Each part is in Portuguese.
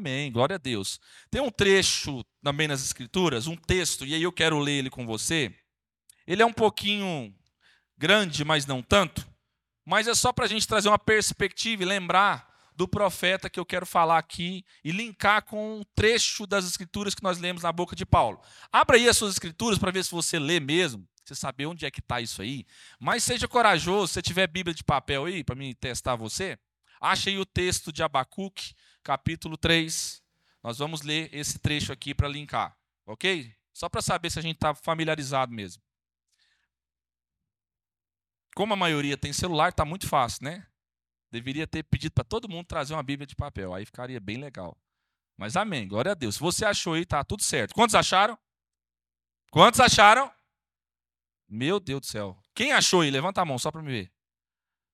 Amém, glória a Deus. Tem um trecho também nas Escrituras, um texto, e aí eu quero ler ele com você. Ele é um pouquinho grande, mas não tanto. Mas é só para a gente trazer uma perspectiva e lembrar do profeta que eu quero falar aqui e linkar com um trecho das Escrituras que nós lemos na boca de Paulo. Abra aí as suas Escrituras para ver se você lê mesmo, você saber onde é que está isso aí. Mas seja corajoso, se tiver Bíblia de papel aí, para mim testar você. Ache aí o texto de Abacuque, capítulo 3. Nós vamos ler esse trecho aqui para linkar, ok? Só para saber se a gente está familiarizado mesmo. Como a maioria tem celular, está muito fácil, né? Deveria ter pedido para todo mundo trazer uma Bíblia de papel, aí ficaria bem legal. Mas amém, glória a Deus. Se você achou aí, tá tudo certo. Quantos acharam? Quantos acharam? Meu Deus do céu. Quem achou aí? Levanta a mão só para me ver.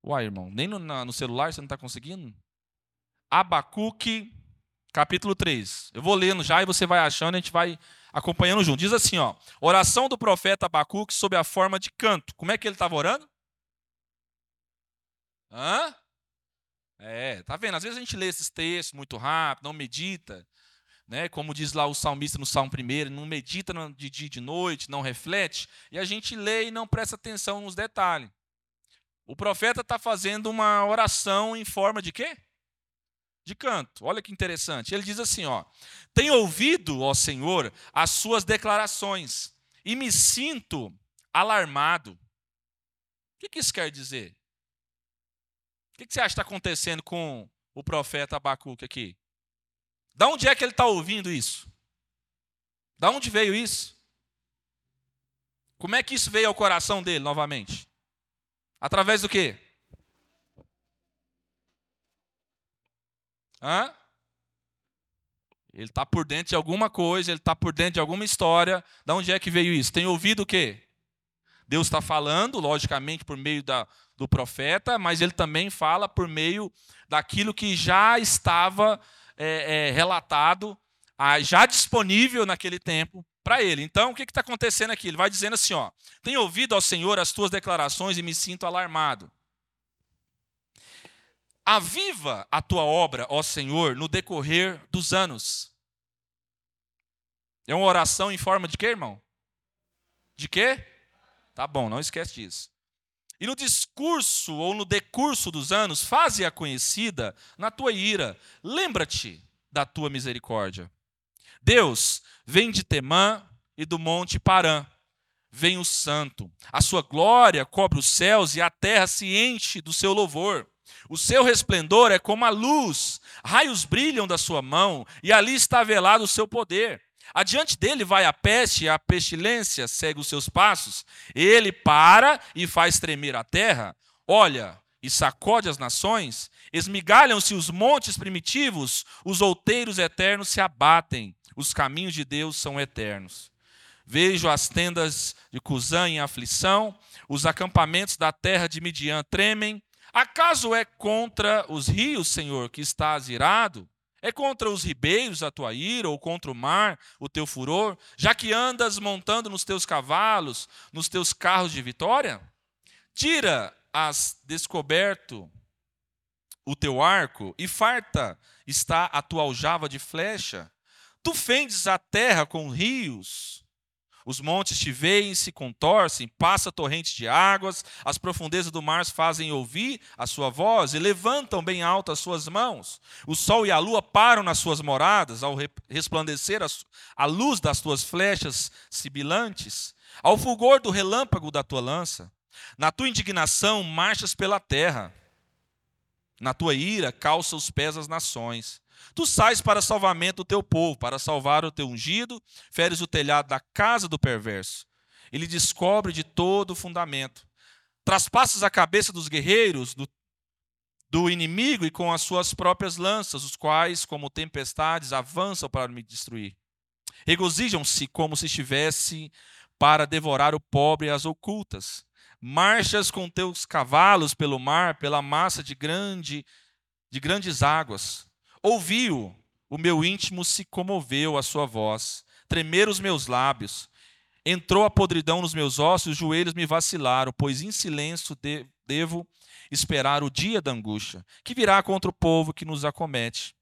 Uai, irmão, nem no, no celular você não está conseguindo? Abacuque, capítulo 3. Eu vou lendo já e você vai achando, a gente vai acompanhando junto. Diz assim, ó: Oração do profeta Abacuque sob a forma de canto. Como é que ele estava orando? Hã? É, tá vendo? Às vezes a gente lê esses textos muito rápido, não medita, né? Como diz lá o salmista no Salmo 1, não medita de dia e de noite, não reflete, e a gente lê e não presta atenção nos detalhes. O profeta está fazendo uma oração em forma de quê? De canto. Olha que interessante. Ele diz assim: ó, tenho ouvido, ó Senhor, as suas declarações e me sinto alarmado. O que, isso quer dizer? O que, que você acha que está acontecendo com o profeta Abacuque aqui? Da onde é que ele está ouvindo isso? Da onde veio isso? Como é que isso veio ao coração dele novamente? Através do quê? Hã? Ele está por dentro de alguma coisa, ele está por dentro de alguma história. Da onde é que veio isso? Tem ouvido o quê? Deus está falando, logicamente, por meio da, do profeta, mas ele também fala por meio daquilo que já estava é, é, relatado, já disponível naquele tempo para ele. Então, o que está acontecendo aqui? Ele vai dizendo assim: ó, tenho ouvido ao Senhor as tuas declarações e me sinto alarmado. Aviva a tua obra, ó Senhor, no decorrer dos anos. É uma oração em forma de quê, irmão? De quê? Tá bom, não esquece disso. E no discurso ou no decurso dos anos, faze-a conhecida na tua ira. Lembra-te da tua misericórdia. Deus vem de Temã e do monte Parã. Vem o santo. A sua glória cobre os céus e a terra se enche do seu louvor. O seu resplendor é como a luz, raios brilham da sua mão, e ali está velado o seu poder. Adiante dele vai a peste e a pestilência segue os seus passos. Ele para e faz tremer a terra. Olha e sacode as nações. Esmigalham-se os montes primitivos, os outeiros eternos se abatem. Os caminhos de Deus são eternos. Vejo as tendas de Cusã em aflição, os acampamentos da terra de Midian tremem. Acaso é contra os rios, Senhor, que estás irado? É contra os ribeiros a tua ira, ou contra o mar o teu furor, já que andas montando nos teus cavalos, nos teus carros de vitória? Tira-as descoberto o teu arco, e farta está a tua aljava de flecha. Tu fendes a terra com rios, os montes te veem, se contorcem, passa torrentes de águas, as profundezas do mar fazem ouvir a sua voz e levantam bem alto as suas mãos. O sol e a lua param nas suas moradas, ao resplandecer a luz das tuas flechas sibilantes, ao fulgor do relâmpago da tua lança. Na tua indignação marchas pela terra, na tua ira calça os pés às nações. Tu sais para salvamento do teu povo, para salvar o teu ungido, feres o telhado da casa do perverso. Ele descobre de todo o fundamento. Traspassas a cabeça dos guerreiros do, do inimigo e com as suas próprias lanças, os quais, como tempestades, avançam para me destruir. Regozijam-se como se estivesse para devorar o pobre e as ocultas. Marchas com teus cavalos pelo mar, pela massa de grande de grandes águas. Ouviu, o meu íntimo se comoveu a sua voz, tremer os meus lábios. Entrou a podridão nos meus ossos, os joelhos me vacilaram, pois em silêncio de, devo esperar o dia da angústia, que virá contra o povo que nos acomete.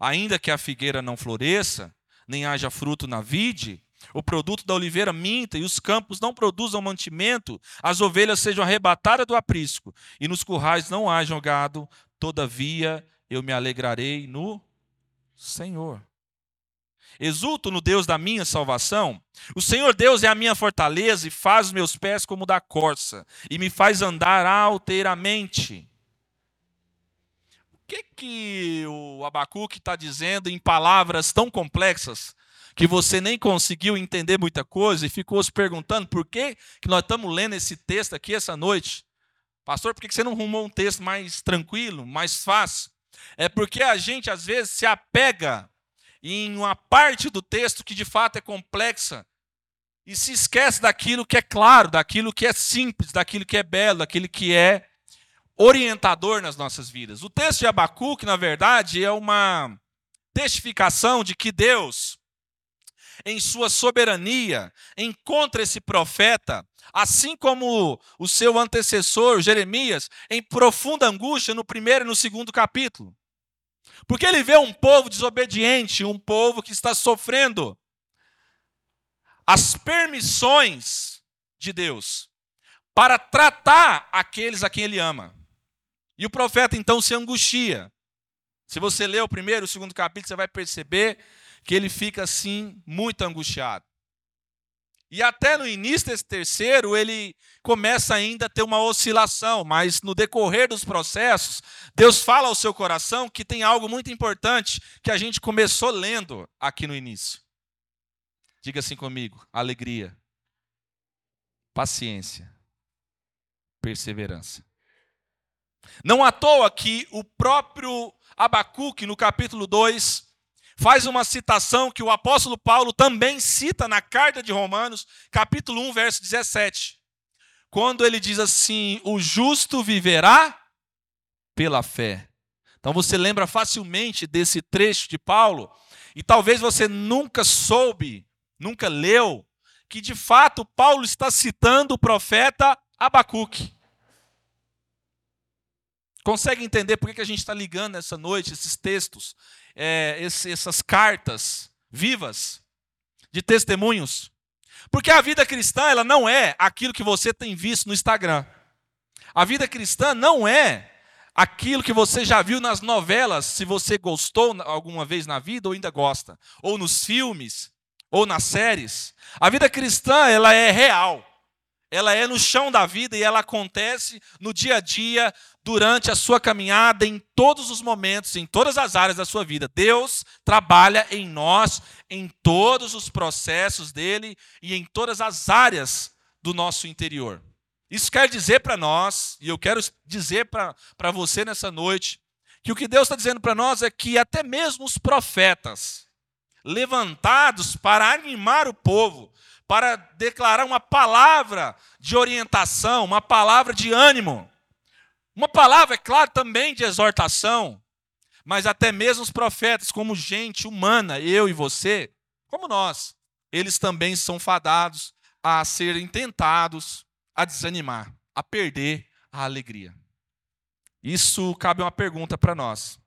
Ainda que a figueira não floresça, nem haja fruto na vide, o produto da oliveira minta e os campos não produzam mantimento, as ovelhas sejam arrebatadas do aprisco e nos currais não haja gado, todavia eu me alegrarei no Senhor. Exulto no Deus da minha salvação. O Senhor Deus é a minha fortaleza e faz os meus pés como da corça e me faz andar alteiramente. O que que o Abacuque está dizendo em palavras tão complexas que você nem conseguiu entender muita coisa e ficou se perguntando por que, que nós estamos lendo esse texto aqui essa noite? Pastor, por que você não arrumou um texto mais tranquilo, mais fácil? É porque a gente às vezes se apega em uma parte do texto que de fato é complexa e se esquece daquilo que é claro, daquilo que é simples, daquilo que é belo, daquilo que é orientador nas nossas vidas. O texto de Abacuque, na verdade, é uma testificação de que Deus, em sua soberania, encontra esse profeta, assim como o seu antecessor, Jeremias, em profunda angústia no primeiro e no segundo capítulo. Porque ele vê um povo desobediente, um povo que está sofrendo as permissões de Deus para tratar aqueles a quem ele ama. E o profeta então se angustia. Se você ler o primeiro e o segundo capítulo, você vai perceber que ele fica assim muito angustiado. E até no início desse terceiro, ele começa ainda a ter uma oscilação, mas no decorrer dos processos, Deus fala ao seu coração que tem algo muito importante que a gente começou lendo aqui no início. Diga assim comigo: alegria, paciência, perseverança. Não à toa que o próprio Abacuque, no capítulo 2, faz uma citação que o apóstolo Paulo também cita na carta de Romanos, capítulo 1, verso 17. Quando ele diz assim: O justo viverá pela fé. Então você lembra facilmente desse trecho de Paulo, e talvez você nunca soube, nunca leu, que de fato Paulo está citando o profeta Abacuque. Consegue entender por que a gente está ligando essa noite esses textos é, esse, essas cartas vivas de testemunhos. Porque a vida cristã ela não é aquilo que você tem visto no Instagram. A vida cristã não é aquilo que você já viu nas novelas, se você gostou alguma vez na vida ou ainda gosta, ou nos filmes, ou nas séries. A vida cristã ela é real. Ela é no chão da vida e ela acontece no dia a dia, durante a sua caminhada, em todos os momentos, em todas as áreas da sua vida. Deus trabalha em nós, em todos os processos dele e em todas as áreas do nosso interior. Isso quer dizer para nós, e eu quero dizer para você nessa noite, que o que Deus está dizendo para nós é que até mesmo os profetas, levantados para animar o povo, para declarar uma palavra de orientação, uma palavra de ânimo. Uma palavra, é claro, também de exortação, mas até mesmo os profetas, como gente humana, eu e você, como nós, eles também são fadados a serem tentados a desanimar, a perder a alegria. Isso cabe uma pergunta para nós.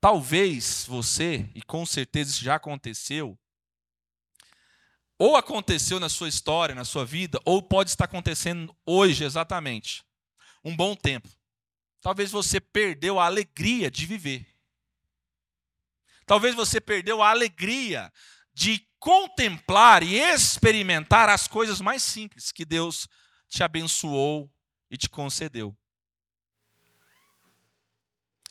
Talvez você, e com certeza isso já aconteceu, ou aconteceu na sua história, na sua vida, ou pode estar acontecendo hoje exatamente. Um bom tempo. Talvez você perdeu a alegria de viver. Talvez você perdeu a alegria de contemplar e experimentar as coisas mais simples que Deus te abençoou e te concedeu.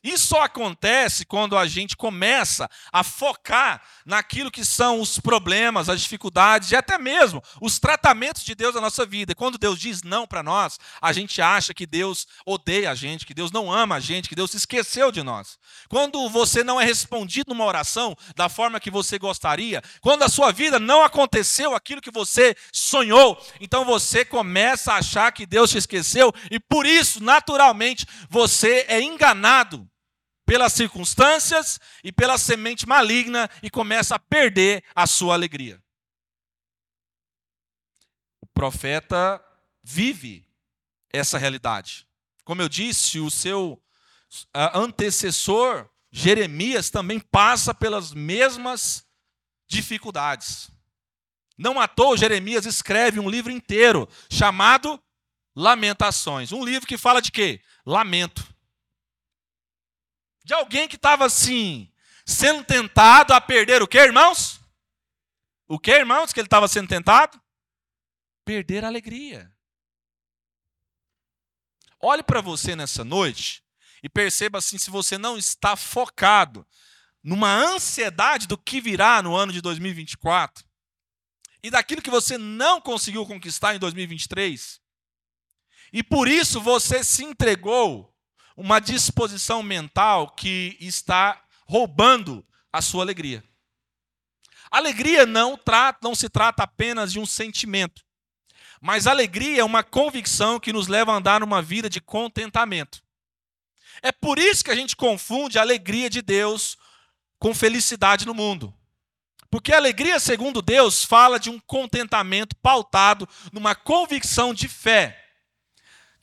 Isso só acontece quando a gente começa a focar naquilo que são os problemas, as dificuldades e até mesmo os tratamentos de Deus na nossa vida. E quando Deus diz não para nós, a gente acha que Deus odeia a gente, que Deus não ama a gente, que Deus se esqueceu de nós. Quando você não é respondido numa oração da forma que você gostaria, quando a sua vida não aconteceu aquilo que você sonhou, então você começa a achar que Deus te esqueceu e por isso, naturalmente, você é enganado pelas circunstâncias e pela semente maligna e começa a perder a sua alegria. O profeta vive essa realidade. Como eu disse, o seu antecessor, Jeremias também passa pelas mesmas dificuldades. Não à toa, Jeremias escreve um livro inteiro chamado Lamentações. Um livro que fala de quê? Lamento. De alguém que estava assim, sendo tentado a perder o que, irmãos? O que, irmãos, que ele estava sendo tentado? Perder a alegria. Olhe para você nessa noite e perceba assim se você não está focado numa ansiedade do que virá no ano de 2024 e daquilo que você não conseguiu conquistar em 2023. E por isso você se entregou uma disposição mental que está roubando a sua alegria. Alegria não, trata, não se trata apenas de um sentimento, mas alegria é uma convicção que nos leva a andar numa vida de contentamento. É por isso que a gente confunde a alegria de Deus com felicidade no mundo. Porque a alegria, segundo Deus, fala de um contentamento pautado numa convicção de fé.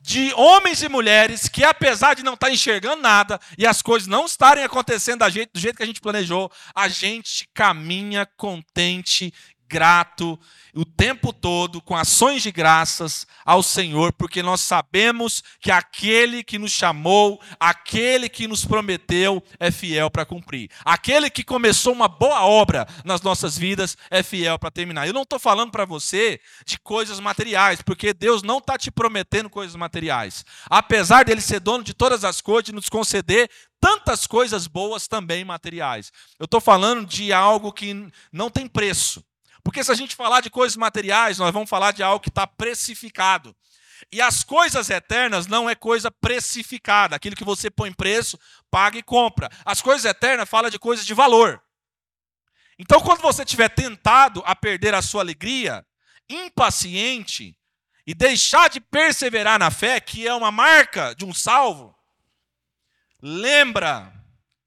De homens e mulheres que, apesar de não estar enxergando nada e as coisas não estarem acontecendo do jeito, que a gente planejou, a gente caminha contente, grato o tempo todo com ações de graças ao Senhor, porque nós sabemos que aquele que nos chamou, aquele que nos prometeu é fiel para cumprir. Aquele que começou uma boa obra nas nossas vidas é fiel para terminar. Eu não estou falando para você de coisas materiais, porque Deus não está te prometendo coisas materiais. Apesar dele ser dono de todas as coisas e nos conceder tantas coisas boas também materiais. Eu estou falando de algo que não tem preço. Porque se a gente falar de coisas materiais, nós vamos falar de algo que está precificado. E as coisas eternas não é coisa precificada. Aquilo que você põe preço, paga e compra. As coisas eternas falam de coisas de valor. Então, quando você estiver tentado a perder a sua alegria, impaciente, e deixar de perseverar na fé, que é uma marca de um salvo, lembra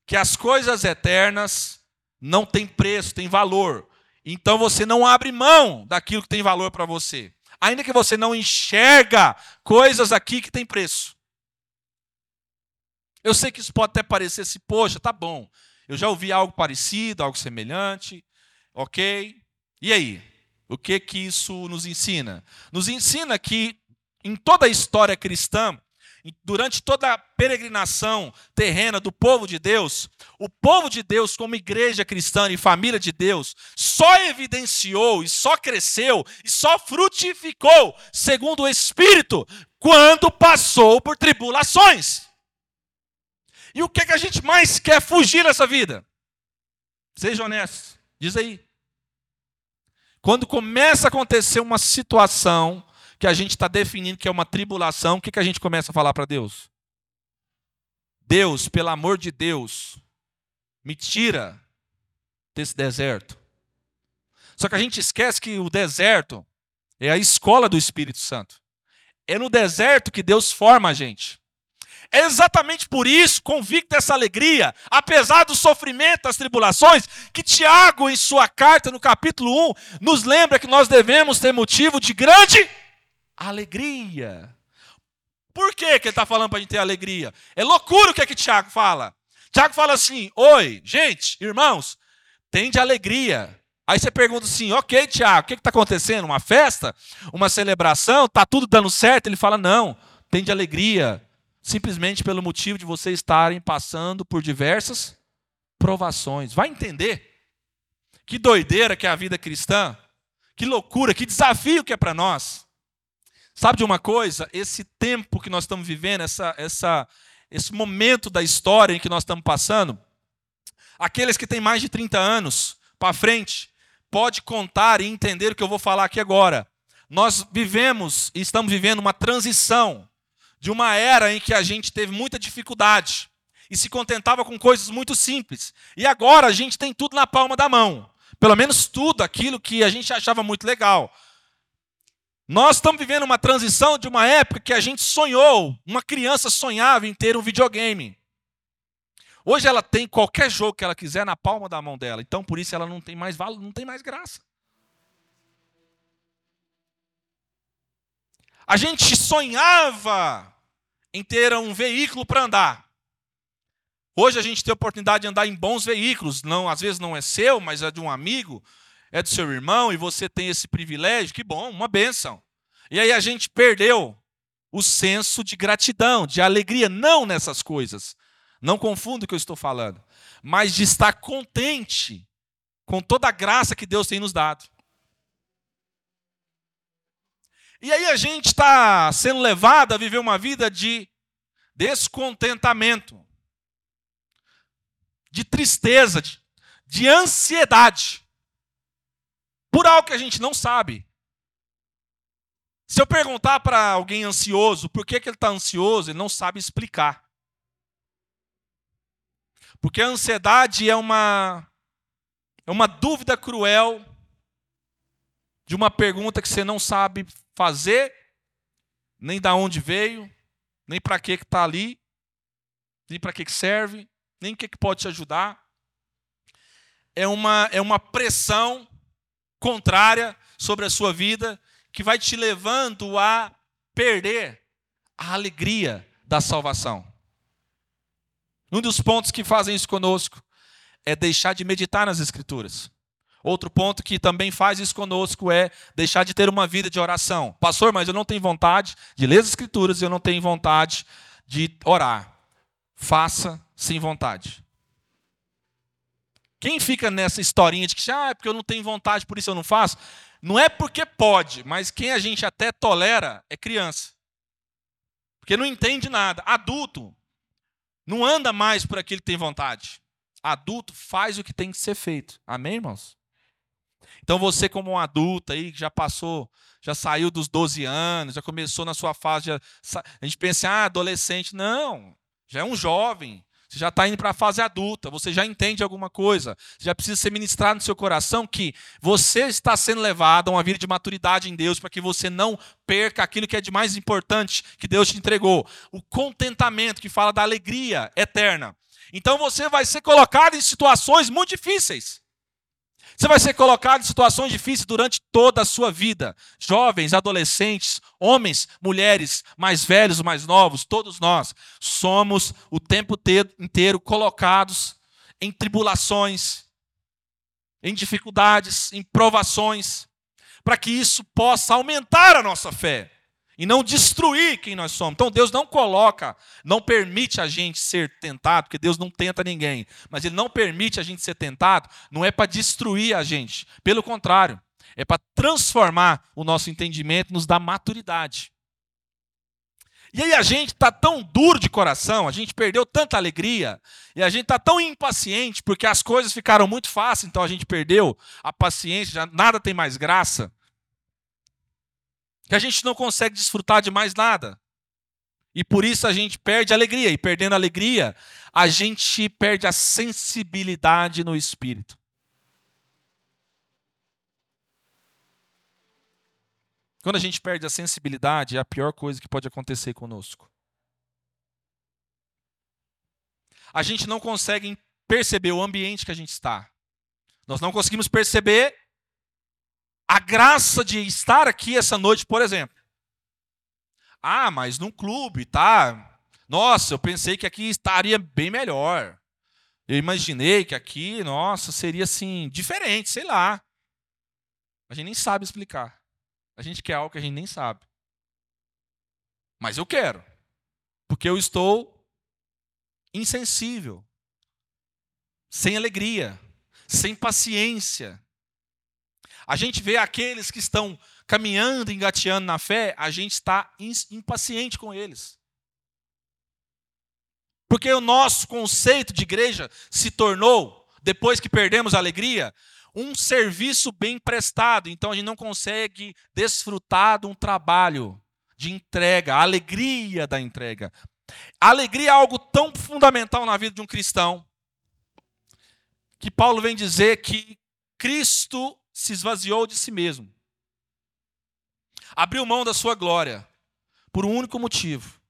que as coisas eternas não têm preço, têm valor. Então você não abre mão daquilo que tem valor para você. Ainda que você não enxerga coisas aqui que tem preço. Eu sei que isso pode até parecer assim, poxa, tá bom. Eu já ouvi algo parecido, algo semelhante, ok? E aí? O que que isso nos ensina? Nos ensina que em toda a história cristã, durante toda a peregrinação terrena do povo de Deus, o povo de Deus, como igreja cristã e família de Deus, só evidenciou e só cresceu e só frutificou, segundo o Espírito, quando passou por tribulações. E o que, é que a gente mais quer fugir nessa vida? Seja honesto, diz aí. Quando começa a acontecer uma situação que a gente está definindo que é uma tribulação, o que, que a gente começa a falar para Deus? Deus, pelo amor de Deus, me tira desse deserto. Só que a gente esquece que o deserto é a escola do Espírito Santo. É no deserto que Deus forma a gente. É exatamente por isso, convicto dessa alegria, apesar do sofrimento, das tribulações, que Tiago, em sua carta, no capítulo 1, nos lembra que nós devemos ter motivo de grande alegria. Por que, que ele está falando para a gente ter alegria? É loucura o que é que Tiago fala. Tiago fala assim: Oi, gente, irmãos, tem de alegria. Aí você pergunta assim: Ok, Tiago, o que está acontecendo? Uma festa? Uma celebração? Está tudo dando certo? Ele fala: Não, tem de alegria. Simplesmente pelo motivo de vocês estarem passando por diversas provações. Vai entender? Que doideira que é a vida cristã. Que loucura, que desafio que é para nós. Sabe de uma coisa? Esse tempo que nós estamos vivendo, essa, essa, esse momento da história em que nós estamos passando, aqueles que têm mais de 30 anos para frente, pode contar e entender o que eu vou falar aqui agora. Nós vivemos e estamos vivendo uma transição de uma era em que a gente teve muita dificuldade e se contentava com coisas muito simples. E agora a gente tem tudo na palma da mão. Pelo menos tudo aquilo que a gente achava muito legal. Nós estamos vivendo uma transição de uma época que a gente sonhou, uma criança sonhava em ter um videogame. Hoje ela tem qualquer jogo que ela quiser na palma da mão dela, então por isso ela não tem mais valor, não tem mais graça. A gente sonhava em ter um veículo para andar. Hoje a gente tem a oportunidade de andar em bons veículos, não, às vezes não é seu, mas é de um amigo, é do seu irmão e você tem esse privilégio, que bom, uma bênção. E aí a gente perdeu o senso de gratidão, de alegria, não nessas coisas. Não confunda o que eu estou falando, mas de estar contente com toda a graça que Deus tem nos dado. E aí a gente está sendo levado a viver uma vida de descontentamento, de tristeza, de, de ansiedade, por algo que a gente não sabe. Se eu perguntar para alguém ansioso por que, que ele está ansioso, ele não sabe explicar. Porque a ansiedade é uma, é uma dúvida cruel de uma pergunta que você não sabe fazer, nem da onde veio, nem para que está ali, nem para que, que serve, nem o que, que pode te ajudar. É uma, é uma pressão contrária sobre a sua vida que vai te levando a perder a alegria da salvação. Um dos pontos que fazem isso conosco é deixar de meditar nas Escrituras. Outro ponto que também faz isso conosco é deixar de ter uma vida de oração. Pastor, mas eu não tenho vontade de ler as Escrituras e eu não tenho vontade de orar. Faça sem vontade. Quem fica nessa historinha de que ah, é porque eu não tenho vontade, por isso eu não faço, não é porque pode, mas quem a gente até tolera é criança. Porque não entende nada. Adulto não anda mais por aquilo que tem vontade. Adulto faz o que tem que ser feito. Amém, irmãos? Então você, como um adulto aí, que já passou, já saiu dos 12 anos, já começou na sua fase. Já, a gente pensa, ah, adolescente. Não, já é um jovem. Você já está indo para a fase adulta, você já entende alguma coisa. Já precisa ser ministrado no seu coração que você está sendo levado a uma vida de maturidade em Deus para que você não perca aquilo que é de mais importante que Deus te entregou. O contentamento que fala da alegria eterna. Então você vai ser colocado em situações muito difíceis. Você vai ser colocado em situações difíceis durante toda a sua vida. Jovens, adolescentes, homens, mulheres, mais velhos, mais novos, todos nós somos o tempo inteiro colocados em tribulações, em dificuldades, em provações, para que isso possa aumentar a nossa fé e não destruir quem nós somos. Então Deus não coloca, não permite a gente ser tentado, porque Deus não tenta ninguém, mas Ele não permite a gente ser tentado, não é para destruir a gente, pelo contrário, é para transformar o nosso entendimento, nos dar maturidade. E aí a gente está tão duro de coração, a gente perdeu tanta alegria, e a gente está tão impaciente, porque as coisas ficaram muito fáceis, então a gente perdeu a paciência, já nada tem mais graça que a gente não consegue desfrutar de mais nada. E por isso a gente perde a alegria. E perdendo a alegria, a gente perde a sensibilidade no espírito. Quando a gente perde a sensibilidade, é a pior coisa que pode acontecer conosco. A gente não consegue perceber o ambiente que a gente está. Nós não conseguimos perceber a graça de estar aqui essa noite, por exemplo. Ah, mas num clube, tá? Nossa, eu pensei que aqui estaria bem melhor. Eu imaginei que aqui, nossa, seria assim, diferente, sei lá. A gente nem sabe explicar. A gente quer algo que a gente nem sabe. Mas eu quero. Porque eu estou insensível, sem alegria, sem paciência, a gente vê aqueles que estão caminhando, engateando na fé, a gente está impaciente com eles. Porque o nosso conceito de igreja se tornou, depois que perdemos a alegria, um serviço bem prestado. Então a gente não consegue desfrutar de um trabalho de entrega, a alegria da entrega. A alegria é algo tão fundamental na vida de um cristão que Paulo vem dizer que Cristo se esvaziou de si mesmo. Abriu mão da sua glória por um único motivo: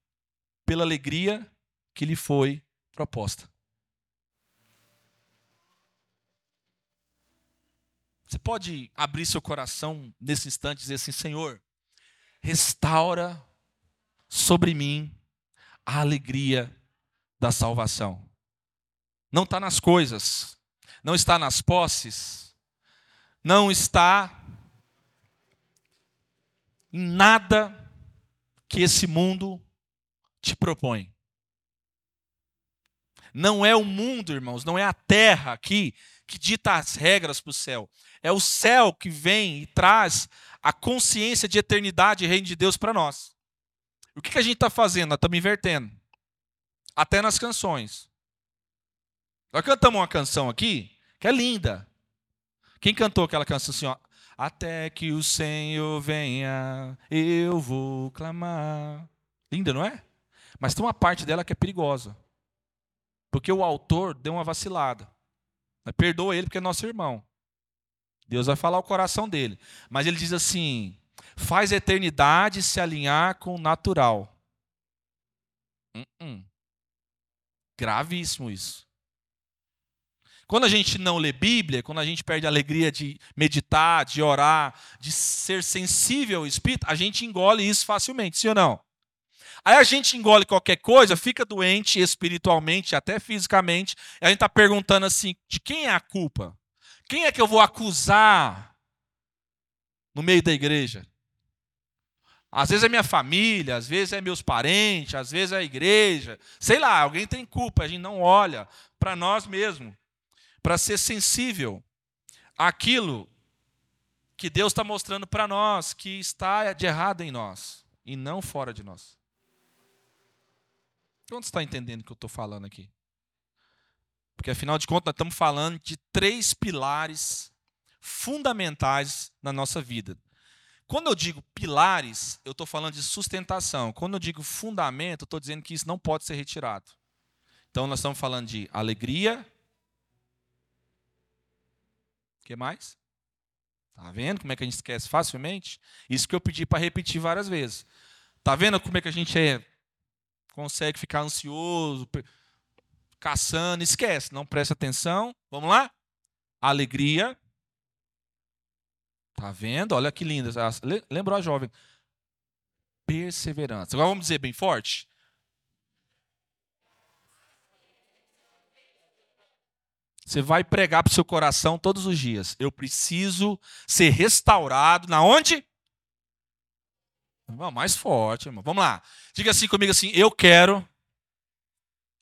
pela alegria que lhe foi proposta. Você pode abrir seu coração nesse instante e dizer assim: Senhor, restaura sobre mim a alegria da salvação. não está nas coisas, não está nas posses, não está em nada que esse mundo te propõe. Não é o mundo, irmãos, não é a terra aqui que dita as regras para o céu. É o céu que vem e traz a consciência de eternidade e reino de Deus para nós. O que, que a gente está fazendo? Nós estamos invertendo. Até nas canções. Nós cantamos uma canção aqui que é linda. Quem cantou aquela canção assim, ó? Até que o Senhor venha, eu vou clamar. Linda, não é? Mas tem uma parte dela que é perigosa. Porque o autor deu uma vacilada. Perdoa ele porque é nosso irmão. Deus vai falar o coração dele. Mas ele diz assim: faz a eternidade se alinhar com o natural. Uh -uh. Gravíssimo isso. Quando a gente não lê Bíblia, quando a gente perde a alegria de meditar, de orar, de ser sensível ao Espírito, a gente engole isso facilmente, sim ou não? Aí a gente engole qualquer coisa, fica doente espiritualmente, até fisicamente, e a gente está perguntando assim: de quem é a culpa? Quem é que eu vou acusar no meio da igreja? Às vezes é minha família, às vezes é meus parentes, às vezes é a igreja. Sei lá, alguém tem culpa, a gente não olha para nós mesmos, para ser sensível àquilo que Deus está mostrando para nós, que está de errado em nós e não fora de nós. Quanto está entendendo o que eu estou falando aqui? Porque afinal de contas, nós estamos falando de três pilares fundamentais na nossa vida. Quando eu digo pilares, eu estou falando de sustentação. Quando eu digo fundamento, eu estou dizendo que isso não pode ser retirado. Então nós estamos falando de alegria. Que mais? Tá vendo como é que a gente esquece facilmente? Isso que eu pedi para repetir várias vezes. Tá vendo como é que a gente é consegue ficar ansioso, caçando, esquece, não presta atenção. Vamos lá? Alegria. Tá vendo? Olha que linda. Lembrou a jovem? Perseverança. Agora vamos dizer bem forte. Você vai pregar para o seu coração todos os dias. Eu preciso ser restaurado. Na onde? Mais forte, irmão. Vamos lá. Diga assim comigo assim: eu quero,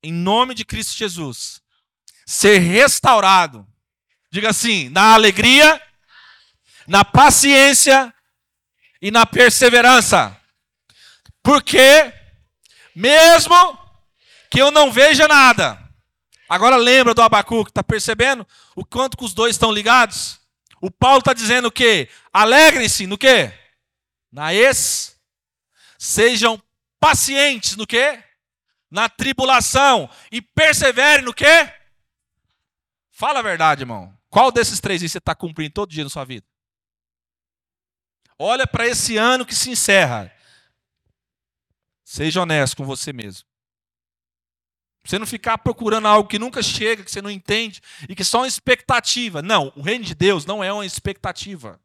em nome de Cristo Jesus, ser restaurado. Diga assim: na alegria, na paciência e na perseverança. Porque, mesmo que eu não veja nada, agora lembra do Abacuque, está percebendo o quanto que os dois estão ligados? O Paulo está dizendo o quê? Alegrem-se no quê? Na ex Sejam pacientes no quê? Na tribulação. E perseverem no quê? Fala a verdade, irmão. Qual desses três você está cumprindo todo dia na sua vida? Olha para esse ano que se encerra. Seja honesto com você mesmo. Você não ficar procurando algo que nunca chega, que você não entende e que é só uma expectativa. Não, o reino de Deus não é uma expectativa.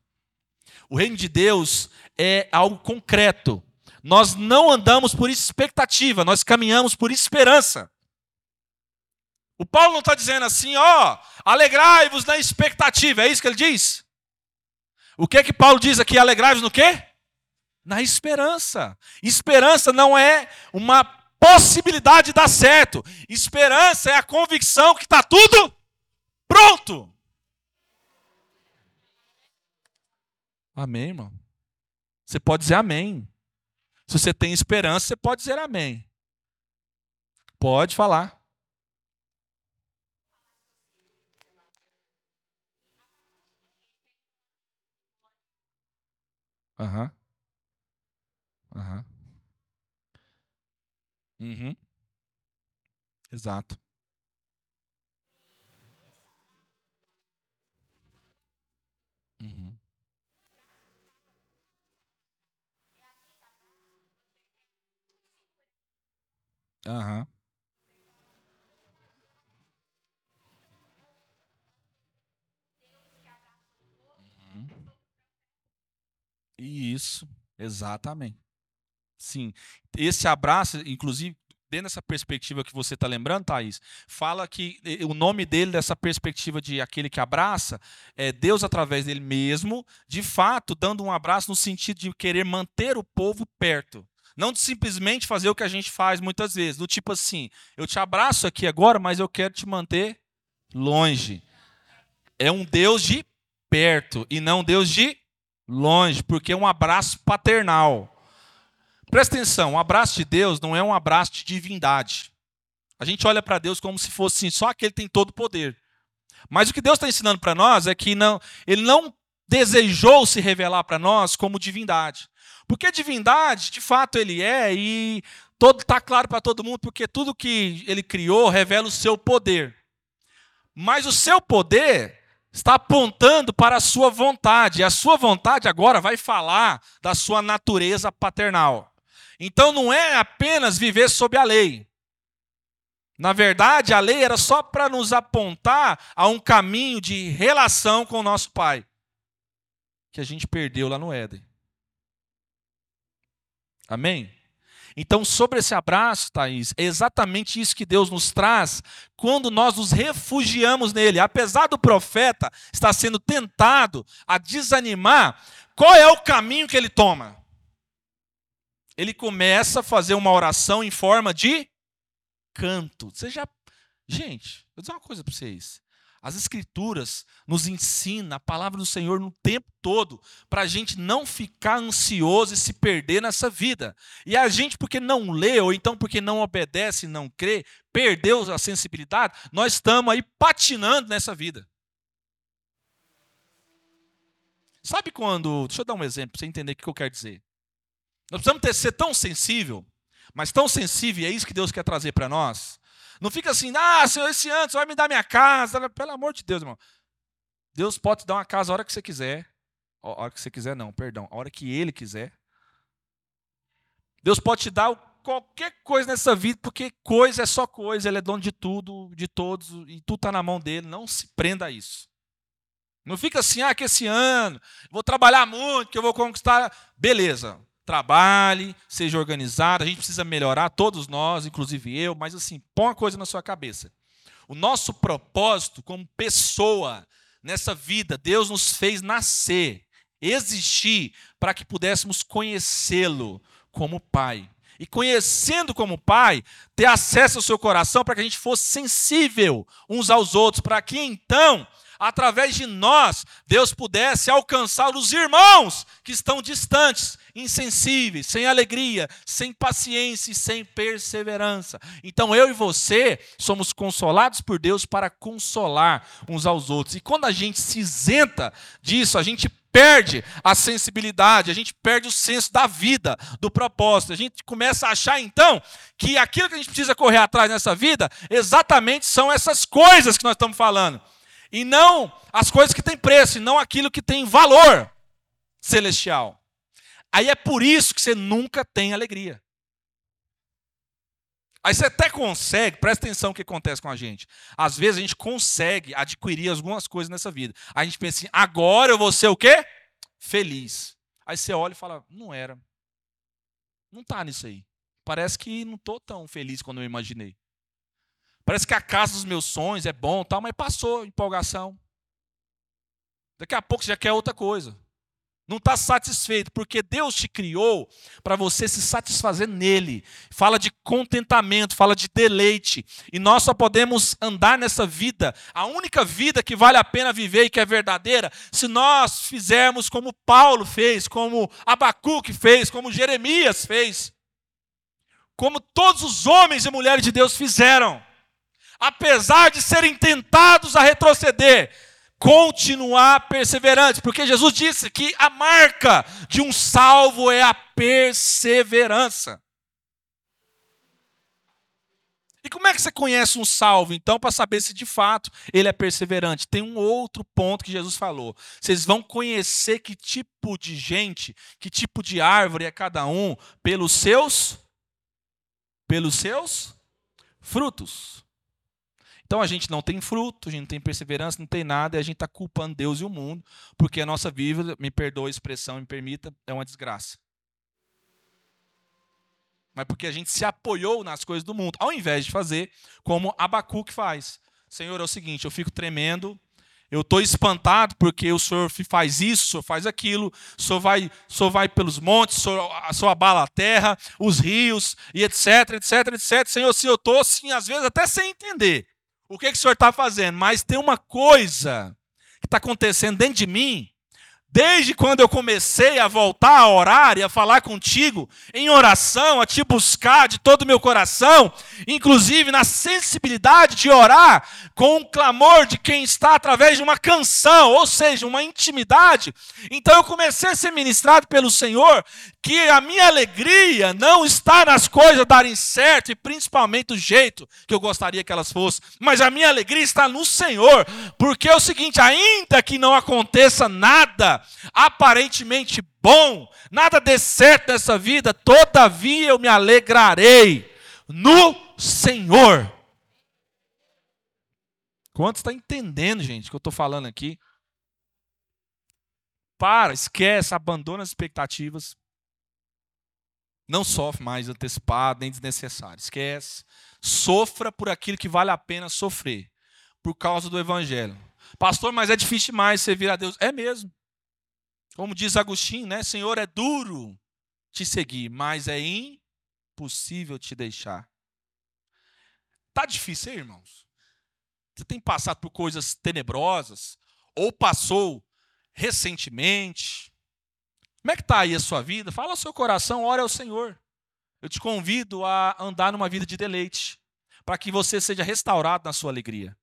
O reino de Deus é algo concreto. Nós não andamos por expectativa, nós caminhamos por esperança. O Paulo não está dizendo assim, ó, alegrai-vos na expectativa, é isso que ele diz? O que é que Paulo diz aqui? Alegrai-vos no quê? Na esperança. Esperança não é uma possibilidade de dar certo. Esperança é a convicção que está tudo pronto. Amém, irmão? Você pode dizer amém. Se você tem esperança, você pode dizer amém. Pode falar. Aham. Aham. Uhum. Exato. Uhum. Aham. Uhum. Isso, exatamente. Sim. Esse abraço, inclusive, dentro dessa perspectiva que você está lembrando, Thaís, fala que o nome dele, dessa perspectiva de aquele que abraça, é Deus através dele mesmo, de fato, dando um abraço no sentido de querer manter o povo perto. Não de simplesmente fazer o que a gente faz muitas vezes, do tipo assim, eu te abraço aqui agora, mas eu quero te manter longe. É um Deus de perto e não um Deus de longe, porque é um abraço paternal. Presta atenção, o abraço de Deus não é um abraço de divindade. A gente olha para Deus como se fosse assim, só aquele tem todo o poder. Mas o que Deus está ensinando para nós é que não, ele não desejou se revelar para nós como divindade. Porque divindade, de fato, ele é, e todo está claro para todo mundo, porque tudo que ele criou revela o seu poder. Mas o seu poder está apontando para a sua vontade, e a sua vontade agora vai falar da sua natureza paternal. Então não é apenas viver sob a lei. Na verdade, a lei era só para nos apontar a um caminho de relação com o nosso Pai, que a gente perdeu lá no Éden. Amém? Então, sobre esse abraço, Thaís, é exatamente isso que Deus nos traz quando nós nos refugiamos nele. Apesar do profeta estar sendo tentado a desanimar, qual é o caminho que ele toma? Ele começa a fazer uma oração em forma de canto. Você já. Gente, vou dizer uma coisa para vocês. As Escrituras nos ensinam a palavra do Senhor no tempo todo, para a gente não ficar ansioso e se perder nessa vida. E a gente, porque não lê, ou então porque não obedece e não crê, perdeu a sensibilidade, nós estamos aí patinando nessa vida. Sabe quando. Deixa eu dar um exemplo para você entender o que eu quero dizer. Nós precisamos ter, ser tão sensível, mas tão sensível, e é isso que Deus quer trazer para nós. Não fica assim, ah, Senhor, esse ano você vai me dar minha casa. Pelo amor de Deus, irmão. Deus pode te dar uma casa a hora que você quiser. A hora que você quiser, não, perdão. A hora que Ele quiser. Deus pode te dar qualquer coisa nessa vida, porque coisa é só coisa. Ele é dono de tudo, de todos, e tudo está na mão dele. Não se prenda a isso. Não fica assim, ah, que esse ano vou trabalhar muito, que eu vou conquistar. Beleza trabalhe, seja organizado, a gente precisa melhorar, todos nós, inclusive eu, mas assim, põe uma coisa na sua cabeça. O nosso propósito como pessoa nessa vida, Deus nos fez nascer, existir, para que pudéssemos conhecê-lo como Pai. E conhecendo como Pai, ter acesso ao seu coração para que a gente fosse sensível uns aos outros, para que então através de nós, Deus pudesse alcançar os irmãos que estão distantes, insensíveis, sem alegria, sem paciência e sem perseverança. Então eu e você somos consolados por Deus para consolar uns aos outros. E quando a gente se isenta disso, a gente perde a sensibilidade, a gente perde o senso da vida, do propósito. A gente começa a achar então que aquilo que a gente precisa correr atrás nessa vida, exatamente são essas coisas que nós estamos falando. E não as coisas que têm preço, e não aquilo que tem valor celestial. Aí é por isso que você nunca tem alegria. Aí você até consegue, presta atenção no que acontece com a gente. Às vezes a gente consegue adquirir algumas coisas nessa vida. A gente pensa assim, agora eu vou ser o quê? Feliz. Aí você olha e fala, não era. Não está nisso aí. Parece que não estou tão feliz quando eu imaginei. Parece que a casa dos meus sonhos é bom, tal, mas passou empolgação. Daqui a pouco você já quer outra coisa. Não está satisfeito, porque Deus te criou para você se satisfazer nele. Fala de contentamento, fala de deleite. E nós só podemos andar nessa vida, a única vida que vale a pena viver e que é verdadeira, se nós fizermos como Paulo fez, como Abacuque fez, como Jeremias fez, como todos os homens e mulheres de Deus fizeram apesar de serem tentados a retroceder, continuar perseverantes, porque Jesus disse que a marca de um salvo é a perseverança. E como é que você conhece um salvo, então, para saber se de fato ele é perseverante? Tem um outro ponto que Jesus falou. Vocês vão conhecer que tipo de gente, que tipo de árvore é cada um, pelos seus pelos seus frutos. Então a gente não tem fruto, a gente não tem perseverança, não tem nada, e a gente está culpando Deus e o mundo, porque a nossa vida, me perdoe a expressão, me permita, é uma desgraça. mas porque a gente se apoiou nas coisas do mundo, ao invés de fazer como Abacuque faz. Senhor, é o seguinte, eu fico tremendo, eu estou espantado porque o senhor faz isso, o senhor faz aquilo, o senhor vai, o senhor vai pelos montes, o senhor, o senhor abala a terra, os rios, e etc, etc, etc. Senhor, assim, eu estou, assim, às vezes até sem entender o que, que o senhor está fazendo, mas tem uma coisa que está acontecendo dentro de mim Desde quando eu comecei a voltar a orar e a falar contigo em oração, a te buscar de todo o meu coração, inclusive na sensibilidade de orar com o clamor de quem está através de uma canção, ou seja, uma intimidade. Então eu comecei a ser ministrado pelo Senhor que a minha alegria não está nas coisas darem certo e principalmente do jeito que eu gostaria que elas fossem, mas a minha alegria está no Senhor, porque é o seguinte, ainda que não aconteça nada aparentemente bom, nada dê certo nessa vida, todavia eu me alegrarei no Senhor. Quantos está entendendo, gente, o que eu estou falando aqui? Para, esquece, abandona as expectativas. Não sofre mais antecipado, nem desnecessário. Esquece. Sofra por aquilo que vale a pena sofrer. Por causa do Evangelho. Pastor, mas é difícil demais servir a Deus. É mesmo. Como diz Agostinho, né? Senhor, é duro te seguir, mas é impossível te deixar. Tá difícil, hein, irmãos? Você tem passado por coisas tenebrosas ou passou recentemente? Como é que está aí a sua vida? Fala ao seu coração, ore ao Senhor. Eu te convido a andar numa vida de deleite, para que você seja restaurado na sua alegria.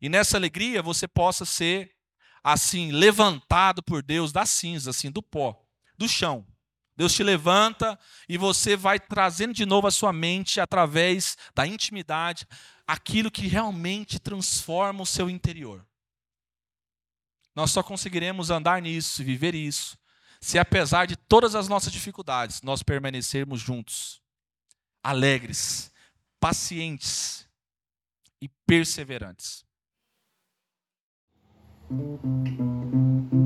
E nessa alegria você possa ser assim, levantado por Deus das cinzas, assim, do pó, do chão. Deus te levanta e você vai trazendo de novo a sua mente através da intimidade, aquilo que realmente transforma o seu interior. Nós só conseguiremos andar nisso, viver isso, se apesar de todas as nossas dificuldades, nós permanecermos juntos, alegres, pacientes e perseverantes. Thank you.